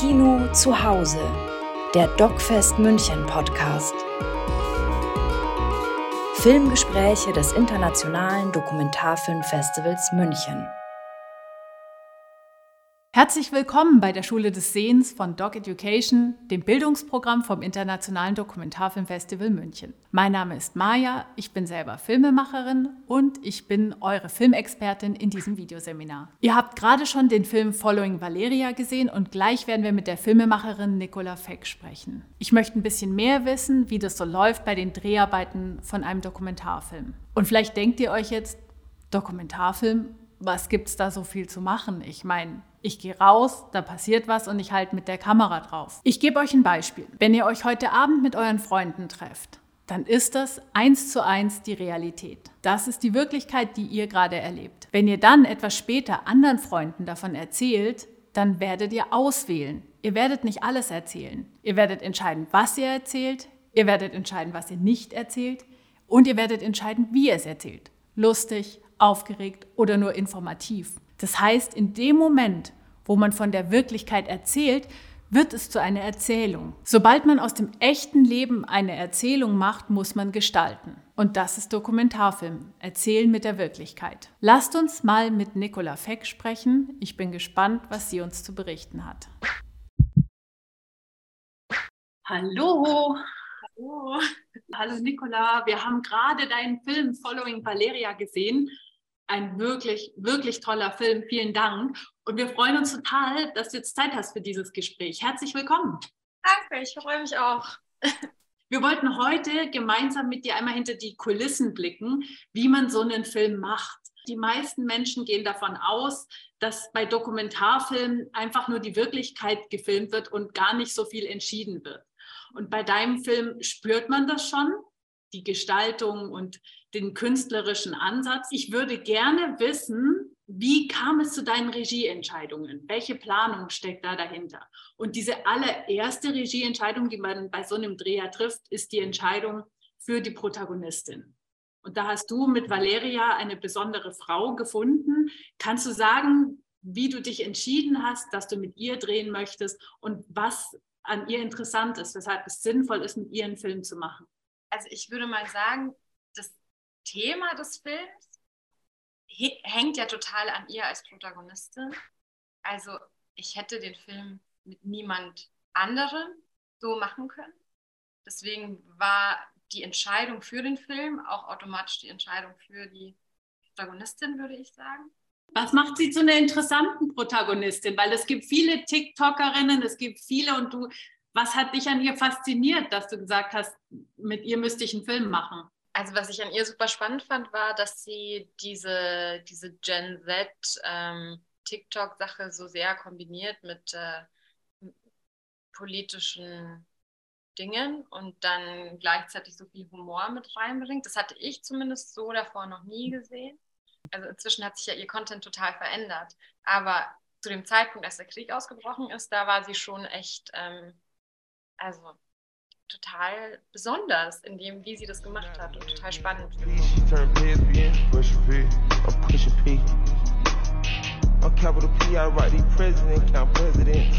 Kino zu Hause, der DocFest München Podcast. Filmgespräche des Internationalen Dokumentarfilmfestivals München. Herzlich willkommen bei der Schule des Sehens von Doc Education, dem Bildungsprogramm vom Internationalen Dokumentarfilmfestival München. Mein Name ist Maja, ich bin selber Filmemacherin und ich bin eure Filmexpertin in diesem Videoseminar. Ihr habt gerade schon den Film Following Valeria gesehen und gleich werden wir mit der Filmemacherin Nicola Feck sprechen. Ich möchte ein bisschen mehr wissen, wie das so läuft bei den Dreharbeiten von einem Dokumentarfilm. Und vielleicht denkt ihr euch jetzt, Dokumentarfilm, was gibt es da so viel zu machen? Ich meine, ich gehe raus, da passiert was und ich halte mit der Kamera drauf. Ich gebe euch ein Beispiel. Wenn ihr euch heute Abend mit euren Freunden trefft, dann ist das eins zu eins die Realität. Das ist die Wirklichkeit, die ihr gerade erlebt. Wenn ihr dann etwas später anderen Freunden davon erzählt, dann werdet ihr auswählen. Ihr werdet nicht alles erzählen. Ihr werdet entscheiden, was ihr erzählt. Ihr werdet entscheiden, was ihr nicht erzählt. Und ihr werdet entscheiden, wie ihr es erzählt. Lustig, aufgeregt oder nur informativ. Das heißt, in dem Moment, wo man von der Wirklichkeit erzählt, wird es zu einer Erzählung. Sobald man aus dem echten Leben eine Erzählung macht, muss man gestalten. Und das ist Dokumentarfilm, Erzählen mit der Wirklichkeit. Lasst uns mal mit Nicola Feck sprechen. Ich bin gespannt, was sie uns zu berichten hat. Hallo. Hallo. Hallo Nicola, wir haben gerade deinen Film Following Valeria gesehen ein wirklich, wirklich toller Film. Vielen Dank. Und wir freuen uns total, dass du jetzt Zeit hast für dieses Gespräch. Herzlich willkommen. Danke, ich freue mich auch. Wir wollten heute gemeinsam mit dir einmal hinter die Kulissen blicken, wie man so einen Film macht. Die meisten Menschen gehen davon aus, dass bei Dokumentarfilmen einfach nur die Wirklichkeit gefilmt wird und gar nicht so viel entschieden wird. Und bei deinem Film spürt man das schon, die Gestaltung und den künstlerischen Ansatz. Ich würde gerne wissen, wie kam es zu deinen Regieentscheidungen? Welche Planung steckt da dahinter? Und diese allererste Regieentscheidung, die man bei so einem Dreher trifft, ist die Entscheidung für die Protagonistin. Und da hast du mit Valeria eine besondere Frau gefunden. Kannst du sagen, wie du dich entschieden hast, dass du mit ihr drehen möchtest und was an ihr interessant ist, weshalb es sinnvoll ist, mit ihr einen Film zu machen? Also ich würde mal sagen, Thema des Films hängt ja total an ihr als Protagonistin. Also ich hätte den Film mit niemand anderem so machen können. Deswegen war die Entscheidung für den Film auch automatisch die Entscheidung für die Protagonistin, würde ich sagen. Was macht sie zu einer interessanten Protagonistin? Weil es gibt viele TikTokerinnen, es gibt viele und du, was hat dich an ihr fasziniert, dass du gesagt hast, mit ihr müsste ich einen Film machen? Also was ich an ihr super spannend fand, war, dass sie diese, diese Gen Z ähm, TikTok-Sache so sehr kombiniert mit äh, politischen Dingen und dann gleichzeitig so viel Humor mit reinbringt. Das hatte ich zumindest so davor noch nie gesehen. Also inzwischen hat sich ja ihr Content total verändert. Aber zu dem Zeitpunkt, als der Krieg ausgebrochen ist, da war sie schon echt, ähm, also total besonders in dem, wie sie das gemacht hat und total spannend. On capital P, I write the president, count president.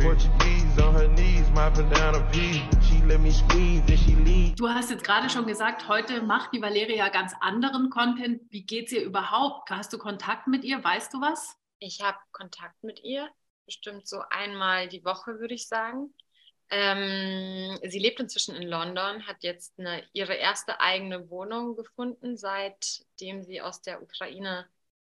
Portuguese on her knees, mopping down a P. She let me squeeze and she leave. Du hast jetzt gerade schon gesagt, heute macht die Valeria ganz anderen Content. Wie geht's ihr überhaupt? Hast du Kontakt mit ihr? Weißt du was? Ich habe Kontakt mit ihr, bestimmt so einmal die Woche, würde ich sagen. Ähm, sie lebt inzwischen in London, hat jetzt eine, ihre erste eigene Wohnung gefunden, seitdem sie aus der Ukraine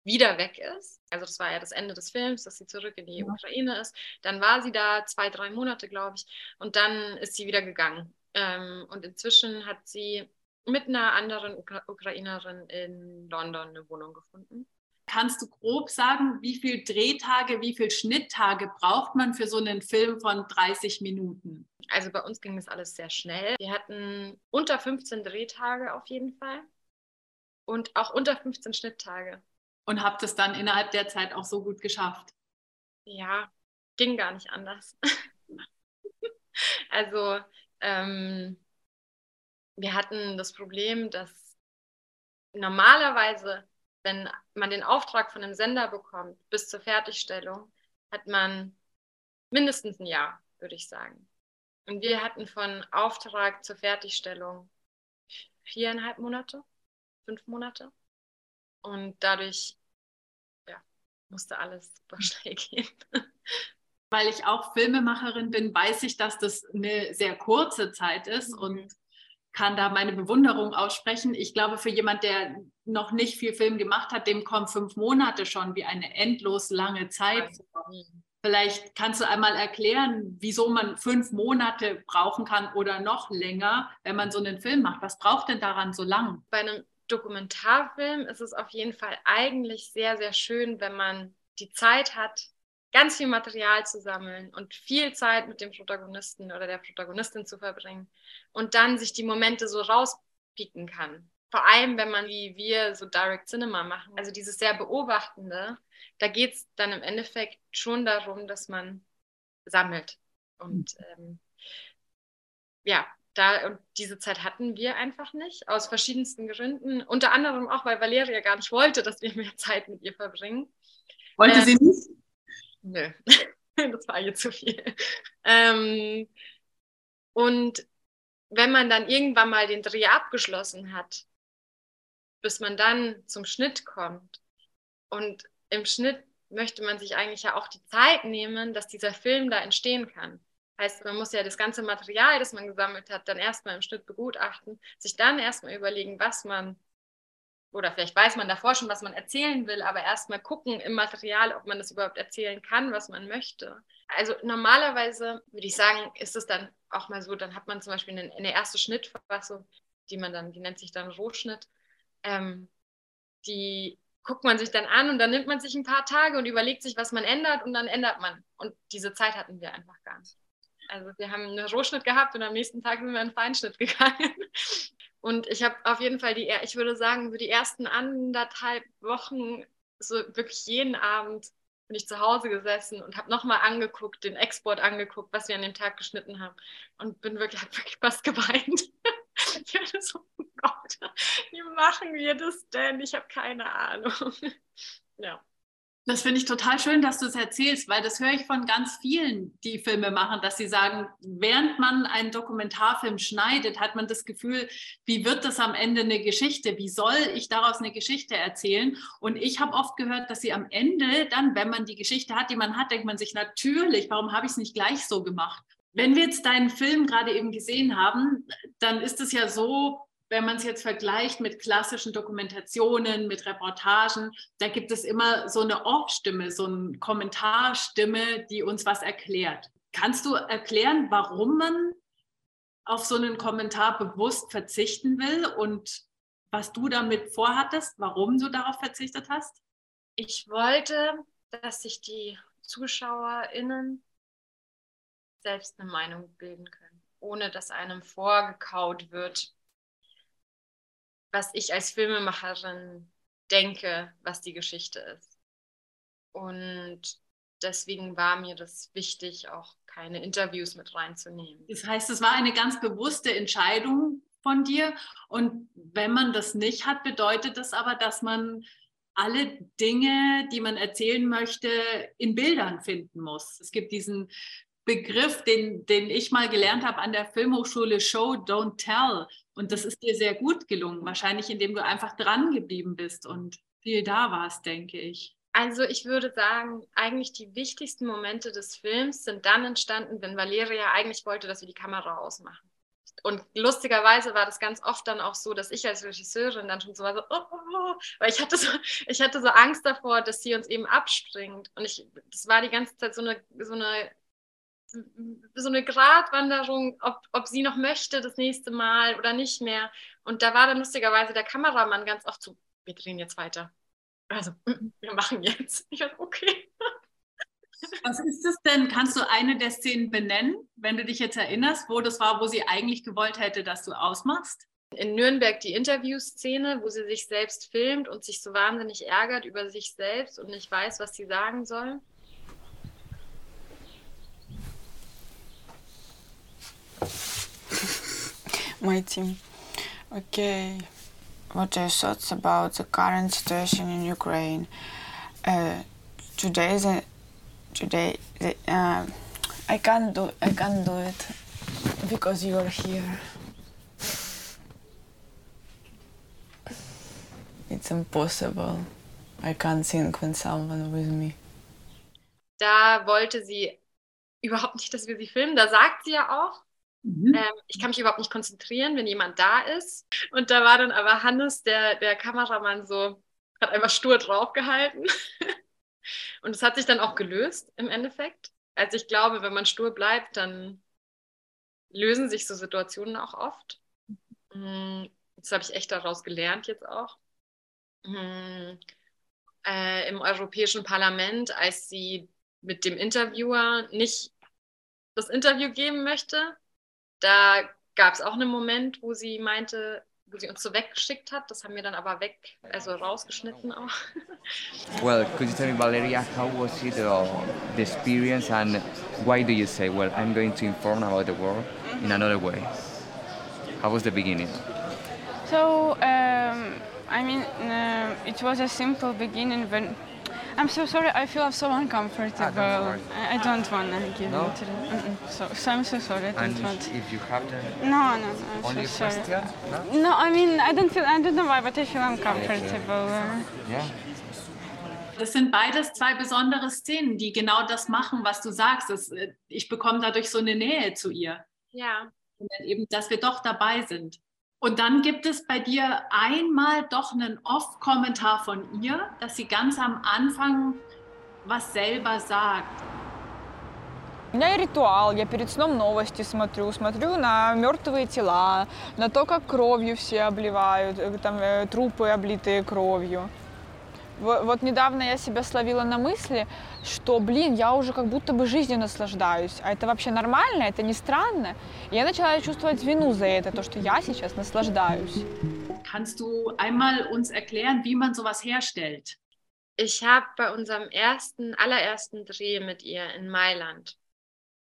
wieder weg ist. Also das war ja das Ende des Films, dass sie zurück in die ja. Ukraine ist. Dann war sie da zwei, drei Monate, glaube ich, und dann ist sie wieder gegangen. Ähm, und inzwischen hat sie mit einer anderen Ukra Ukrainerin in London eine Wohnung gefunden. Kannst du grob sagen, wie viel Drehtage, wie viel Schnitttage braucht man für so einen Film von 30 Minuten? Also bei uns ging das alles sehr schnell. Wir hatten unter 15 Drehtage auf jeden Fall und auch unter 15 Schnitttage. Und habt es dann innerhalb der Zeit auch so gut geschafft? Ja, ging gar nicht anders. also ähm, wir hatten das Problem, dass normalerweise wenn man den Auftrag von einem Sender bekommt bis zur Fertigstellung, hat man mindestens ein Jahr, würde ich sagen. Und wir hatten von Auftrag zur Fertigstellung viereinhalb Monate, fünf Monate. Und dadurch musste alles super schnell gehen. Weil ich auch Filmemacherin bin, weiß ich, dass das eine sehr kurze Zeit ist mhm. und kann da meine Bewunderung aussprechen. Ich glaube, für jemand, der noch nicht viel Film gemacht hat, dem kommen fünf Monate schon wie eine endlos lange Zeit. Mhm. Vielleicht kannst du einmal erklären, wieso man fünf Monate brauchen kann oder noch länger, wenn man so einen Film macht. Was braucht denn daran so lang? Bei einem Dokumentarfilm ist es auf jeden Fall eigentlich sehr, sehr schön, wenn man die Zeit hat, ganz viel Material zu sammeln und viel Zeit mit dem Protagonisten oder der Protagonistin zu verbringen und dann sich die Momente so rauspieken kann. Vor allem, wenn man wie wir so Direct Cinema machen, also dieses sehr Beobachtende, da geht es dann im Endeffekt schon darum, dass man sammelt. Und ähm, ja, da, und diese Zeit hatten wir einfach nicht, aus verschiedensten Gründen. Unter anderem auch, weil Valeria gar nicht wollte, dass wir mehr Zeit mit ihr verbringen. Wollte ähm, sie nicht? Nö, das war ihr zu viel. Ähm, und wenn man dann irgendwann mal den Dreh abgeschlossen hat, bis man dann zum Schnitt kommt. Und im Schnitt möchte man sich eigentlich ja auch die Zeit nehmen, dass dieser Film da entstehen kann. Heißt, man muss ja das ganze Material, das man gesammelt hat, dann erstmal im Schnitt begutachten, sich dann erstmal überlegen, was man, oder vielleicht weiß man davor schon, was man erzählen will, aber erstmal gucken im Material, ob man das überhaupt erzählen kann, was man möchte. Also normalerweise würde ich sagen, ist es dann auch mal so, dann hat man zum Beispiel eine, eine erste Schnittfassung, die man dann, die nennt sich dann Rohschnitt ähm, die guckt man sich dann an und dann nimmt man sich ein paar Tage und überlegt sich, was man ändert und dann ändert man. Und diese Zeit hatten wir einfach gar nicht. Also wir haben einen Rohschnitt gehabt und am nächsten Tag sind wir in Feinschnitt gegangen. Und ich habe auf jeden Fall die, ich würde sagen, für die ersten anderthalb Wochen, so wirklich jeden Abend bin ich zu Hause gesessen und habe nochmal angeguckt, den Export angeguckt, was wir an dem Tag geschnitten haben. Und bin wirklich, habe wirklich fast geweint. ich hatte so, oh Gott, wie machen wir das denn? Ich habe keine Ahnung. ja. Das finde ich total schön, dass du es erzählst, weil das höre ich von ganz vielen, die Filme machen, dass sie sagen, während man einen Dokumentarfilm schneidet, hat man das Gefühl, wie wird das am Ende eine Geschichte? Wie soll ich daraus eine Geschichte erzählen? Und ich habe oft gehört, dass sie am Ende dann, wenn man die Geschichte hat, die man hat, denkt man sich natürlich, warum habe ich es nicht gleich so gemacht? Wenn wir jetzt deinen Film gerade eben gesehen haben, dann ist es ja so, wenn man es jetzt vergleicht mit klassischen Dokumentationen, mit Reportagen, da gibt es immer so eine Off-Stimme, so eine Kommentarstimme, die uns was erklärt. Kannst du erklären, warum man auf so einen Kommentar bewusst verzichten will und was du damit vorhattest, warum du darauf verzichtet hast? Ich wollte, dass sich die ZuschauerInnen selbst eine Meinung bilden können, ohne dass einem vorgekaut wird, was ich als Filmemacherin denke, was die Geschichte ist. Und deswegen war mir das wichtig, auch keine Interviews mit reinzunehmen. Das heißt, es war eine ganz bewusste Entscheidung von dir. Und wenn man das nicht hat, bedeutet das aber, dass man alle Dinge, die man erzählen möchte, in Bildern finden muss. Es gibt diesen Begriff, den, den ich mal gelernt habe an der Filmhochschule, Show, Don't Tell. Und das ist dir sehr gut gelungen, wahrscheinlich indem du einfach dran geblieben bist und viel da warst, denke ich. Also ich würde sagen, eigentlich die wichtigsten Momente des Films sind dann entstanden, wenn Valeria eigentlich wollte, dass wir die Kamera ausmachen. Und lustigerweise war das ganz oft dann auch so, dass ich als Regisseurin dann schon so war, so, oh, oh, oh, weil ich hatte so, ich hatte so Angst davor, dass sie uns eben abspringt. Und ich, das war die ganze Zeit so eine, so eine so eine Gratwanderung, ob, ob sie noch möchte das nächste Mal oder nicht mehr. Und da war dann lustigerweise der Kameramann ganz oft so, wir drehen jetzt weiter. Also, wir machen jetzt. Ich dachte, okay. Was ist das denn? Kannst du eine der Szenen benennen, wenn du dich jetzt erinnerst, wo das war, wo sie eigentlich gewollt hätte, dass du ausmachst? In Nürnberg die Interviewszene, wo sie sich selbst filmt und sich so wahnsinnig ärgert über sich selbst und nicht weiß, was sie sagen soll. My team. Okay, what are your thoughts about the current situation in Ukraine? Uh, today, the today, the, uh, I can't do I can't do it because you're here. It's impossible. I can't sing when someone with me. Da wollte sie überhaupt nicht, dass wir sie filmen. Da sagt sie ja auch, Mhm. ähm, ich kann mich überhaupt nicht konzentrieren, wenn jemand da ist. Und da war dann aber Hannes, der, der Kameramann, so, hat einfach stur draufgehalten. Und es hat sich dann auch gelöst im Endeffekt. Also ich glaube, wenn man stur bleibt, dann lösen sich so Situationen auch oft. Mm, Das habe ich echt daraus gelernt jetzt auch. Mm, Äh, Im Europäischen Parlament, als sie mit dem Interviewer nicht das Interview geben möchte, da gab es auch einen Moment, wo sie meinte, wo sie uns so weggeschickt hat. Das haben wir dann aber weg, also rausgeschnitten auch. Well, could you tell me, Valeria, how was it, uh, the experience, and why do you say, well, I'm going to inform about the world in another way? How was the beginning? So, um, I mean, uh, it was a simple beginning when. I'm so sorry, I feel so uncomfortable. worry. I, I don't want to give No? it. Mm-mm. So, so I'm so sorry, I don't And want. if you have the No, no, no, I'm only so sorry. question, no? No, I mean, I don't feel, I don't know why, but I feel uncomfortable. Yeah. Das sind beides zwei besondere Szenen, die genau das machen, was du sagst. Das, äh, ich bekomme dadurch so eine Nähe zu ihr. Ja. Und dann eben, dass wir doch dabei sind. Und dann gibt es bei dir einmal doch einen Off-Kommentar von ihr, dass sie ganz am Anfang was selber sagt. У меня ритуал, я перед сном новости смотрю, смотрю на мертвые тела, на то, как кровью все обливают, э, там э, трупы облитые кровью. Во- Вот недавно я себя словила на мысли, что, блин, я уже как будто бы жизнью наслаждаюсь. А это вообще нормально, это не странно. И я начала чувствовать вину за это, то, что я сейчас наслаждаюсь. Kannst du einmal uns erklären, wie man sowas herstellt? Ich habe bei unserem ersten, allerersten Dreh mit ihr in Mailand,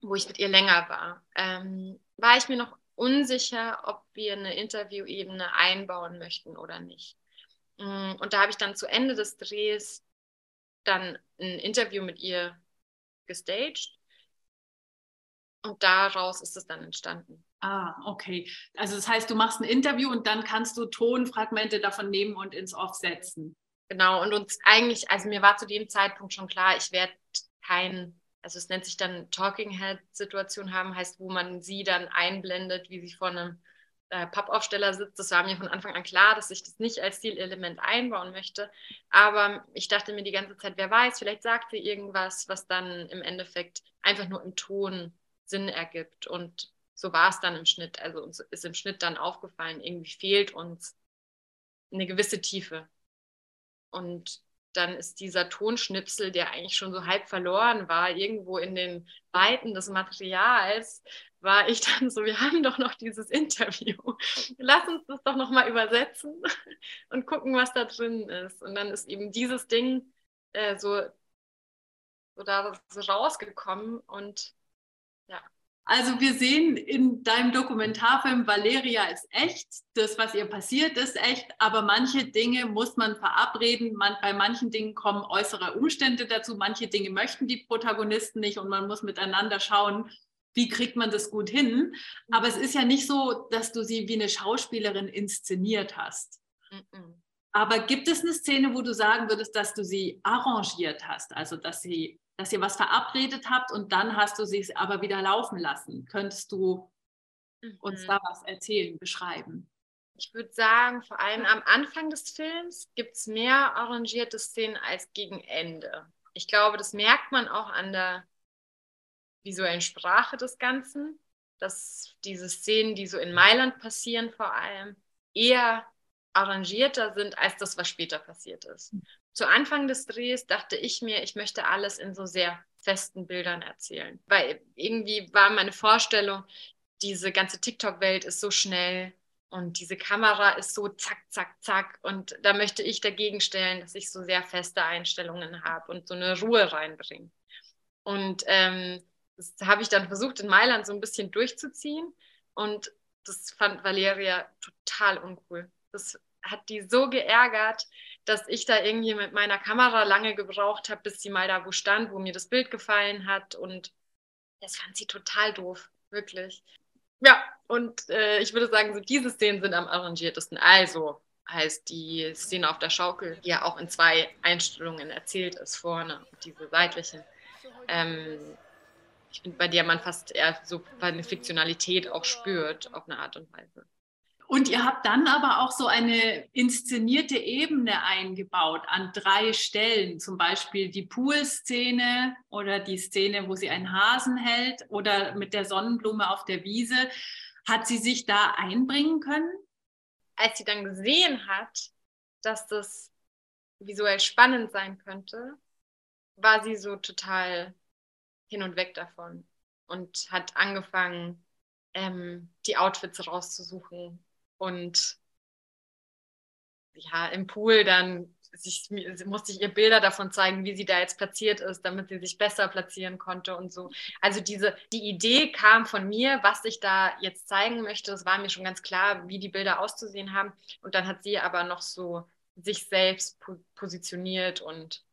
wo ich mit ihr länger war, ähm, war ich mir noch unsicher, ob wir eine Interviewebene einbauen möchten oder nicht. Mm, Und da habe ich dann zu Ende des Drehs dann ein Interview mit ihr gestaged. Und daraus ist es dann entstanden. Ah, okay. Also das heißt, du machst ein Interview und dann kannst du Tonfragmente davon nehmen und ins Off setzen. Genau, und uns eigentlich, also mir war zu dem Zeitpunkt schon klar, ich werde kein, also es nennt sich dann Talking Head-Situation haben, heißt, wo man sie dann einblendet, wie sie vor einem äh, Pappaufsteller sitzt. Das war mir von Anfang an klar, dass ich das nicht als Stilelement einbauen möchte. Aber ich dachte mir die ganze Zeit, wer weiß, vielleicht sagt sie irgendwas, was dann im Endeffekt einfach nur im Ton Sinn ergibt. Und so war es dann im Schnitt. Also uns ist im Schnitt dann aufgefallen, irgendwie fehlt uns eine gewisse Tiefe. Und dann ist dieser Tonschnipsel, der eigentlich schon so halb verloren war, irgendwo in den Weiten des Materials, war ich dann so, wir haben doch noch dieses Interview. Lass uns das doch nochmal übersetzen und gucken, was da drin ist. Und dann ist eben dieses Ding äh, so, so da so rausgekommen und Also wir sehen in deinem Dokumentarfilm, Valeria ist echt, das, was ihr passiert, ist echt, aber manche Dinge muss man verabreden. Man, bei manchen Dingen kommen äußere Umstände dazu, manche Dinge möchten die Protagonisten nicht und man muss miteinander schauen, wie kriegt man das gut hin. Aber es ist ja nicht so, dass du sie wie eine Schauspielerin inszeniert hast. mm. Aber gibt es eine Szene, wo du sagen würdest, dass du sie arrangiert hast, also dass sie dass ihr was verabredet habt und dann hast du sie aber wieder laufen lassen. Könntest du uns Mhm. da was erzählen, beschreiben? Ich würde sagen, vor allem am Anfang des Films gibt es mehr arrangierte Szenen als gegen Ende. Ich glaube, das merkt man auch an der visuellen Sprache des Ganzen, dass diese Szenen, die so in Mailand passieren, vor allem eher arrangierter sind als das, was später passiert ist. Zu Anfang des Drehs dachte ich mir, ich möchte alles in so sehr festen Bildern erzählen, weil irgendwie war meine Vorstellung, diese ganze TikTok-Welt ist so schnell und diese Kamera ist so zack, zack, zack. Und da möchte ich dagegen stellen, dass ich so sehr feste Einstellungen habe und so eine Ruhe reinbringe. Und ähm, das habe ich dann versucht, in Mailand so ein bisschen durchzuziehen. Und das fand Valeria total uncool. Das hat die so geärgert, dass ich da irgendwie mit meiner Kamera lange gebraucht habe, bis sie mal da wo stand, wo mir das Bild gefallen hat. Und Das fand sie total doof, wirklich. Ja, und äh, ich würde sagen, so diese Szenen sind am arrangiertesten. Also heißt die Szene auf der Schaukel, die ja auch in zwei Einstellungen erzählt ist, vorne, diese seitlichen. Ähm, ich finde, bei der man fast eher so eine Fiktionalität auch spürt, auf eine Art und Weise. Und ihr habt dann aber auch so eine inszenierte Ebene eingebaut an drei Stellen, zum Beispiel die Poolszene oder die Szene, wo sie einen Hasen hält oder mit der Sonnenblume auf der Wiese. Hat sie sich da einbringen können? Als sie dann gesehen hat, dass das visuell spannend sein könnte, war sie so total hin und weg davon und hat angefangen, ähm, die Outfits rauszusuchen und ja, im Pool dann sich, musste ich ihr Bilder davon zeigen, wie sie da jetzt platziert ist, damit sie sich besser platzieren konnte und so. Also diese, die Idee kam von mir, was ich da jetzt zeigen möchte. Es war mir schon ganz klar, wie die Bilder auszusehen haben. Und dann hat sie aber noch so sich selbst positioniert und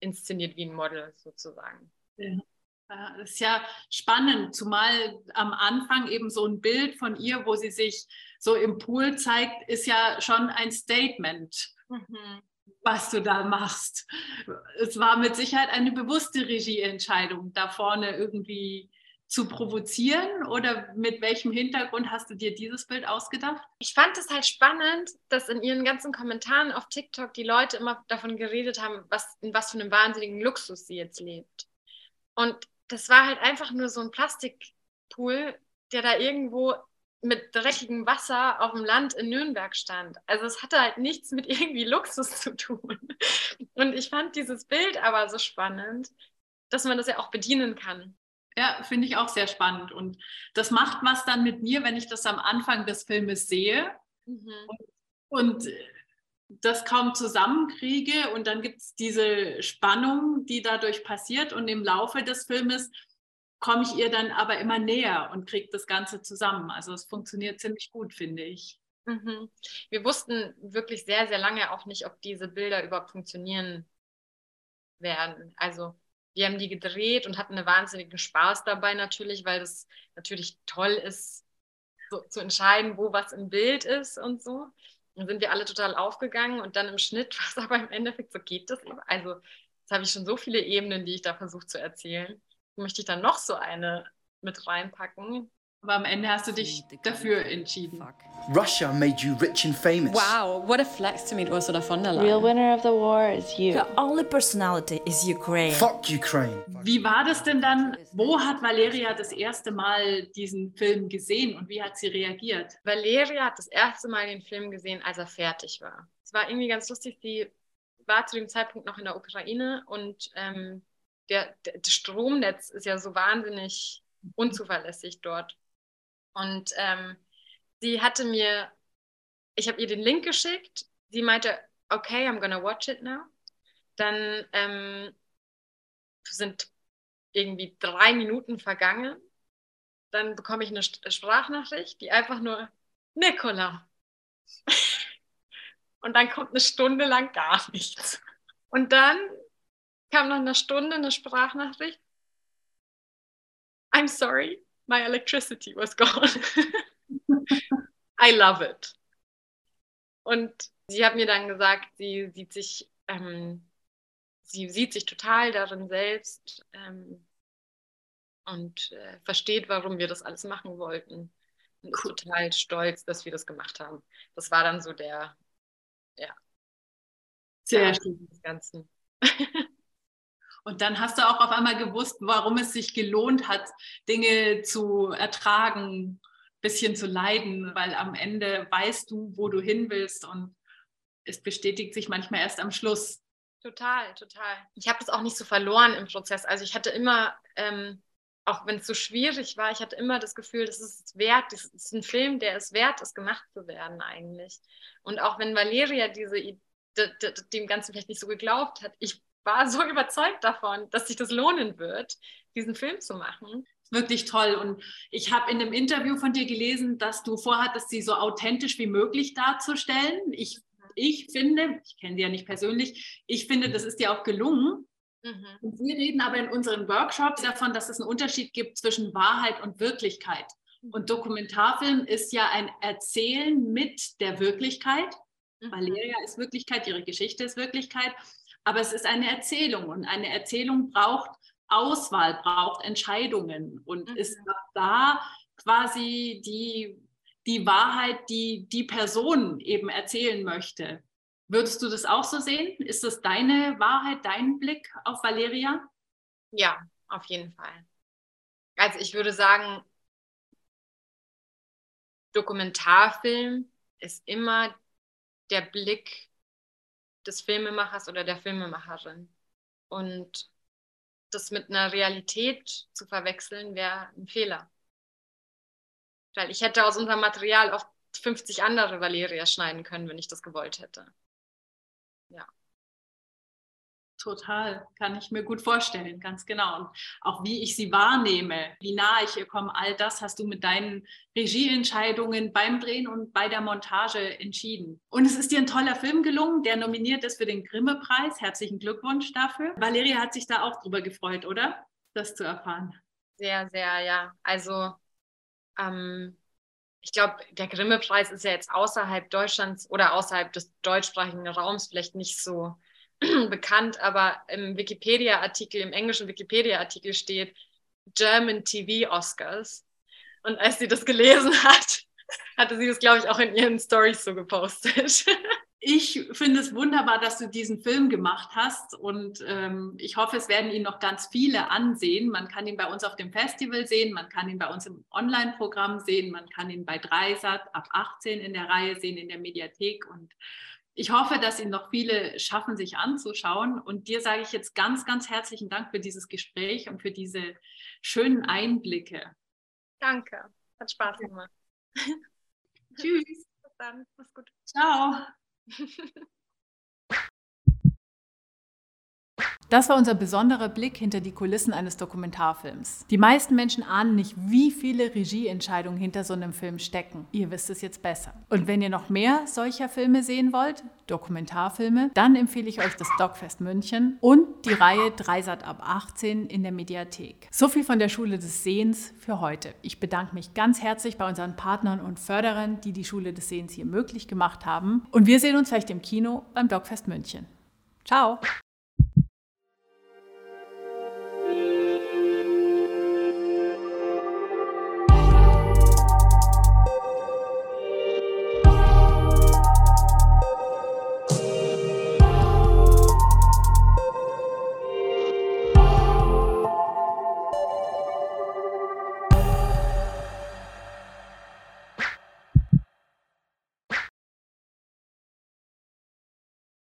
inszeniert wie ein Model sozusagen. Ja. Das ist ja spannend, zumal am Anfang eben so ein Bild von ihr, wo sie sich so im Pool zeigt, ist ja schon ein Statement, mhm. was du da machst. Es war mit Sicherheit eine bewusste Regieentscheidung, da vorne irgendwie zu provozieren oder mit welchem Hintergrund hast du dir dieses Bild ausgedacht? Ich fand es halt spannend, dass in ihren ganzen Kommentaren auf TikTok die Leute immer davon geredet haben, was, in was für einem wahnsinnigen Luxus sie jetzt lebt. Und das war halt einfach nur so ein Plastikpool, der da irgendwo mit dreckigem Wasser auf dem Land in Nürnberg stand. Also es hatte halt nichts mit irgendwie Luxus zu tun. Und ich fand dieses Bild aber so spannend, dass man das ja auch bedienen kann. Ja, finde ich auch sehr spannend. Und das macht was dann mit mir, wenn ich das am Anfang des Filmes sehe mhm. und, und das kaum zusammenkriege. Und dann gibt es diese Spannung, die dadurch passiert. Und im Laufe des Filmes komme ich ihr dann aber immer näher und kriege das Ganze zusammen. Also es funktioniert ziemlich gut, finde ich. Mhm. Wir wussten wirklich sehr, sehr lange auch nicht, ob diese Bilder überhaupt funktionieren werden. Also wir haben die gedreht und hatten einen wahnsinnigen Spaß dabei natürlich, weil das natürlich toll ist, so, zu entscheiden, wo was im Bild ist und so. Dann sind wir alle total aufgegangen und dann im Schnitt war es aber im Endeffekt, so geht das. Also jetzt habe ich schon so viele Ebenen, die ich da versuche zu erzählen möchte ich dann noch so eine mit reinpacken. Aber am Ende hast du dich dafür entschieden. Russia made you rich and famous. Wow, what a flex to meet Ursula von der Leyen. Real winner of the war is you. The only personality is Ukraine. Fuck Ukraine. Wie war das denn dann? Wo hat Valeria das erste Mal diesen Film gesehen und wie hat sie reagiert? Valeria hat das erste Mal den Film gesehen, als er fertig war. Es war irgendwie ganz lustig, sie war zu dem Zeitpunkt noch in der Ukraine und ähm, der, der, das Stromnetz ist ja so wahnsinnig unzuverlässig dort. Und ähm, sie hatte mir, ich habe ihr den Link geschickt, sie meinte, okay, I'm gonna watch it now. Dann ähm, sind irgendwie drei Minuten vergangen. Dann bekomme ich eine Sprachnachricht, die einfach nur Nicola. Und dann kommt eine Stunde lang gar nichts. Und dann kam nach einer Stunde eine Sprachnachricht. I'm sorry, my electricity was gone. I love it. Und sie hat mir dann gesagt, sie sieht sich, ähm, sie sieht sich total darin selbst ähm, und äh, versteht, warum wir das alles machen wollten. Und ist total stolz, dass wir das gemacht haben. Das war dann so der, ja, sehr schön. des Ganzen. Und dann hast du auch auf einmal gewusst, warum es sich gelohnt hat, Dinge zu ertragen, ein bisschen zu leiden, weil am Ende weißt du, wo du hin willst und es bestätigt sich manchmal erst am Schluss. Total, total. Ich habe das auch nicht so verloren im Prozess. Also ich hatte immer, ähm, auch wenn es so schwierig war, ich hatte immer das Gefühl, das ist wert, das ist ein Film, der es wert ist, gemacht zu werden eigentlich. Und auch wenn Valeria diese dem Ganzen vielleicht nicht so geglaubt hat, ich war so überzeugt davon, dass sich das lohnen wird, diesen Film zu machen. Wirklich toll. Und ich habe in einem Interview von dir gelesen, dass du vorhattest, sie so authentisch wie möglich darzustellen. Ich, ich finde, ich kenne sie ja nicht persönlich, ich finde, das ist dir auch gelungen. Mhm. Wir reden aber in unseren Workshops davon, dass es einen Unterschied gibt zwischen Wahrheit und Wirklichkeit. Mhm. Und Dokumentarfilm ist ja ein Erzählen mit der Wirklichkeit. Mhm. Valeria ist Wirklichkeit, ihre Geschichte ist Wirklichkeit. Aber es ist eine Erzählung und eine Erzählung braucht Auswahl, braucht Entscheidungen und mhm. ist da quasi die, die Wahrheit, die die Person eben erzählen möchte. Würdest du das auch so sehen? Ist das deine Wahrheit, dein Blick auf Valeria? Ja, auf jeden Fall. Also ich würde sagen, Dokumentarfilm ist immer der Blick des Filmemachers oder der Filmemacherin. Und das mit einer Realität zu verwechseln, wäre ein Fehler. Weil ich hätte aus unserem Material auch 50 andere Valeria schneiden können, wenn ich das gewollt hätte. Ja. Total, kann ich mir gut vorstellen, ganz genau. Und auch wie ich sie wahrnehme, wie nah ich ihr komme, all das hast du mit deinen Regieentscheidungen beim Drehen und bei der Montage entschieden. Und es ist dir ein toller Film gelungen, der nominiert ist für den Grimme-Preis. Herzlichen Glückwunsch dafür. Valeria hat sich da auch drüber gefreut, oder? Das zu erfahren. Sehr, sehr, ja. Also, ähm, ich glaube, der Grimme-Preis ist ja jetzt außerhalb Deutschlands oder außerhalb des deutschsprachigen Raums vielleicht nicht so bekannt, aber im Wikipedia-Artikel, im englischen Wikipedia-Artikel steht German TV Oscars. Und als sie das gelesen hat, hatte sie das, glaube ich, auch in ihren Stories so gepostet. Ich finde es wunderbar, dass du diesen Film gemacht hast und ähm, ich hoffe, es werden ihn noch ganz viele ansehen. Man kann ihn bei uns auf dem Festival sehen, man kann ihn bei uns im Online-Programm sehen, man kann ihn bei Dreisat ab 18 in der Reihe sehen, in der Mediathek und ich hoffe, dass ihn noch viele schaffen, sich anzuschauen. Und dir sage ich jetzt ganz, ganz herzlichen Dank für dieses Gespräch und für diese schönen Einblicke. Danke, hat Spaß gemacht. Tschüss. Bis dann, mach's gut. Ciao. Das war unser besonderer Blick hinter die Kulissen eines Dokumentarfilms. Die meisten Menschen ahnen nicht, wie viele Regieentscheidungen hinter so einem Film stecken. Ihr wisst es jetzt besser. Und wenn ihr noch mehr solcher Filme sehen wollt, Dokumentarfilme, dann empfehle ich euch das Dogfest München und die Reihe Dreisat ab 18 in der Mediathek. So viel von der Schule des Sehens für heute. Ich bedanke mich ganz herzlich bei unseren Partnern und Förderern, die die Schule des Sehens hier möglich gemacht haben. Und wir sehen uns vielleicht im Kino beim Dogfest München. Ciao!